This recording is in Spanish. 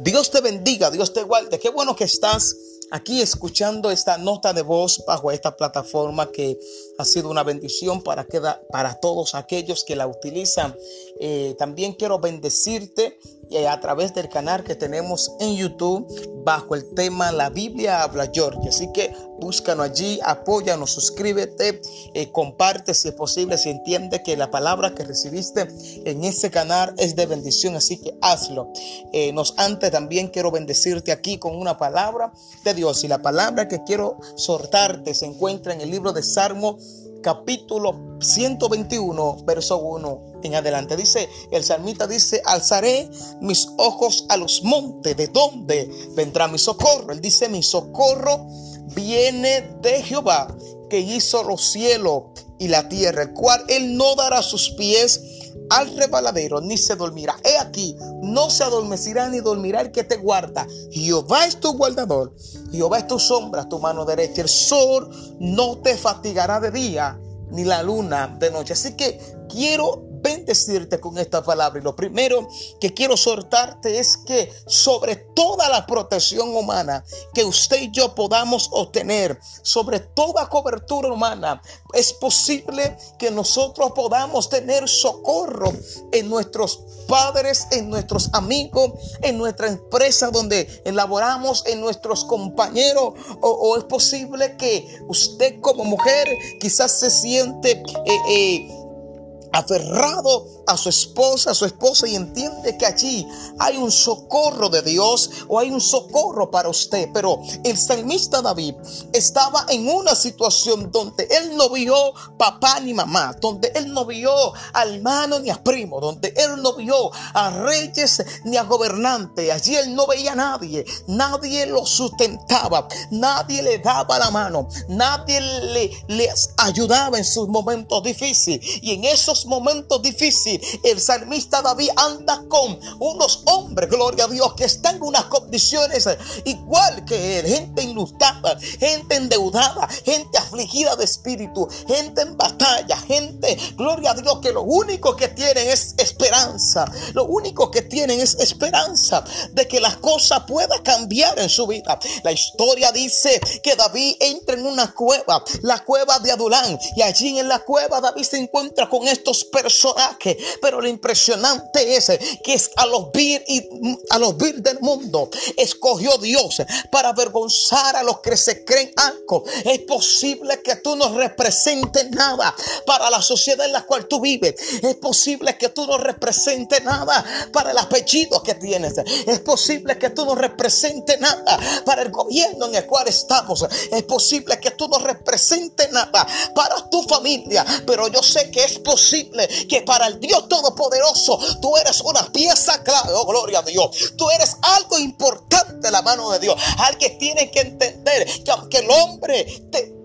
Dios te bendiga, Dios te guarde. Qué bueno que estás aquí escuchando esta nota de voz bajo esta plataforma que ha sido una bendición para, para todos aquellos que la utilizan. Eh, también quiero bendecirte eh, a través del canal que tenemos en YouTube bajo el tema La Biblia habla George. Así que búscanos allí, apóyanos, suscríbete, eh, comparte si es posible, si entiende que la palabra que recibiste en ese canal es de bendición, así que hazlo. Eh, nos antes también quiero bendecirte aquí con una palabra de Dios y la palabra que quiero soltarte se encuentra en el libro de Salmo capítulo 121, verso 1 en adelante. Dice, el salmita dice, alzaré mis ojos a los montes, ¿de dónde vendrá mi socorro? Él dice, mi socorro viene de Jehová, que hizo los cielos y la tierra, el cual él no dará sus pies al rebaladero, ni se dormirá. He aquí, no se adormecerá ni dormirá el que te guarda. Jehová es tu guardador, Jehová es tu sombra, tu mano derecha. El sol no te fatigará de día, ni la luna de noche. Así que quiero bendecirte con esta palabra. Y lo primero que quiero soltarte es que sobre toda la protección humana que usted y yo podamos obtener, sobre toda cobertura humana, es posible que nosotros podamos tener socorro en nuestros padres, en nuestros amigos, en nuestra empresa donde elaboramos, en nuestros compañeros. O, es posible que usted como mujer quizás se siente... Eh, eh, aferrado a su esposa, a su esposa y entiende que allí hay un socorro de Dios o hay un socorro para usted. Pero el salmista David estaba en una situación donde él no vio papá ni mamá, donde él no vio a hermano ni a primo, donde él no vio a reyes ni a gobernantes. Allí él no veía a nadie, nadie lo sustentaba, nadie le daba la mano, nadie le, le ayudaba en sus momentos difíciles. Y en esos momentos difíciles, el salmista David anda con unos hombres, gloria a Dios, que están en unas condiciones igual que él, gente enlutada, gente endeudada, gente afligida de espíritu, gente en batalla, gente, gloria a Dios, que lo único que tienen es lo único que tienen es esperanza de que las cosas puedan cambiar en su vida. La historia dice que David entra en una cueva, la cueva de Adulán, y allí en la cueva David se encuentra con estos personajes pero lo impresionante es que es a los vir y a los vir del mundo escogió Dios para avergonzar a los que se creen algo. Es posible que tú no representes nada para la sociedad en la cual tú vives. Es posible que tú no representes nada para el apellido que tienes. Es posible que tú no representes nada para el gobierno en el cual estamos. Es posible que tú no representes nada para tu familia. Pero yo sé que es posible que para el Dios Todopoderoso, tú eres una pieza clave, oh gloria a Dios. Tú eres algo importante en la mano de Dios. Alguien tiene que entender que aunque el hombre te